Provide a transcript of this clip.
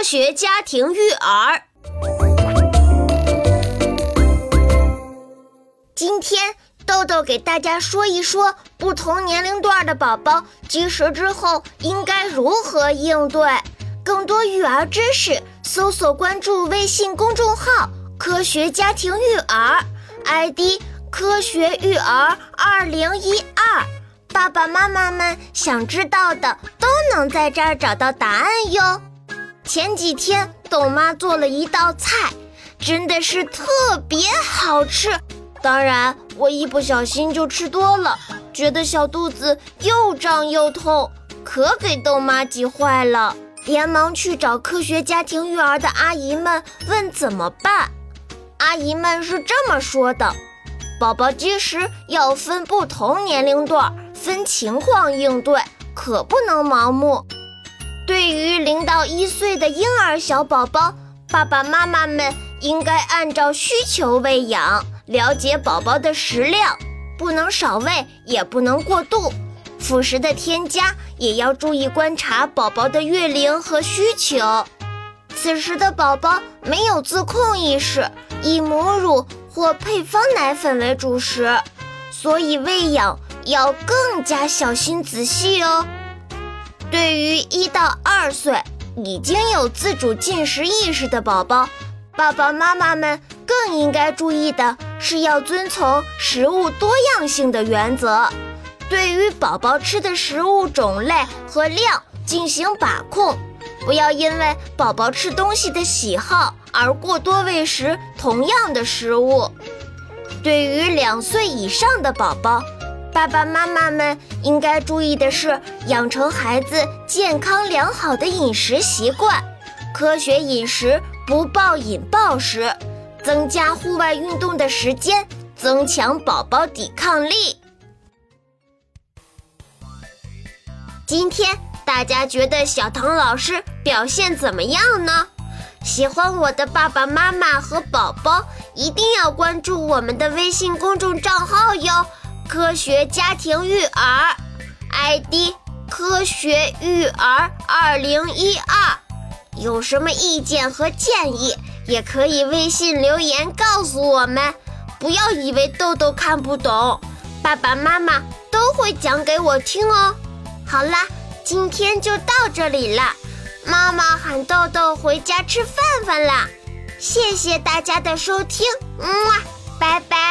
科学家庭育儿。今天豆豆给大家说一说不同年龄段的宝宝积食之后应该如何应对。更多育儿知识，搜索关注微信公众号“科学家庭育儿 ”，ID“ 科学育儿二零一二”。爸爸妈妈们想知道的都能在这儿找到答案哟。前几天豆妈做了一道菜，真的是特别好吃。当然，我一不小心就吃多了，觉得小肚子又胀又痛，可给豆妈急坏了，连忙去找科学家庭育儿的阿姨们问怎么办。阿姨们是这么说的：宝宝积食要分不同年龄段。分情况应对，可不能盲目。对于零到一岁的婴儿小宝宝，爸爸妈妈们应该按照需求喂养，了解宝宝的食量，不能少喂，也不能过度。辅食的添加也要注意观察宝宝的月龄和需求。此时的宝宝没有自控意识，以母乳或配方奶粉为主食，所以喂养。要更加小心仔细哦。对于一到二岁已经有自主进食意识的宝宝，爸爸妈妈们更应该注意的是要遵从食物多样性的原则，对于宝宝吃的食物种类和量进行把控，不要因为宝宝吃东西的喜好而过多喂食同样的食物。对于两岁以上的宝宝，爸爸妈妈们应该注意的是，养成孩子健康良好的饮食习惯，科学饮食，不暴饮暴食，增加户外运动的时间，增强宝宝抵抗力。今天大家觉得小唐老师表现怎么样呢？喜欢我的爸爸妈妈和宝宝，一定要关注我们的微信公众账号哟。科学家庭育儿，ID 科学育儿二零一二，有什么意见和建议，也可以微信留言告诉我们。不要以为豆豆看不懂，爸爸妈妈都会讲给我听哦。好啦，今天就到这里了，妈妈喊豆豆回家吃饭饭啦。谢谢大家的收听，嗯，拜拜。